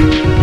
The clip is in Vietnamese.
Música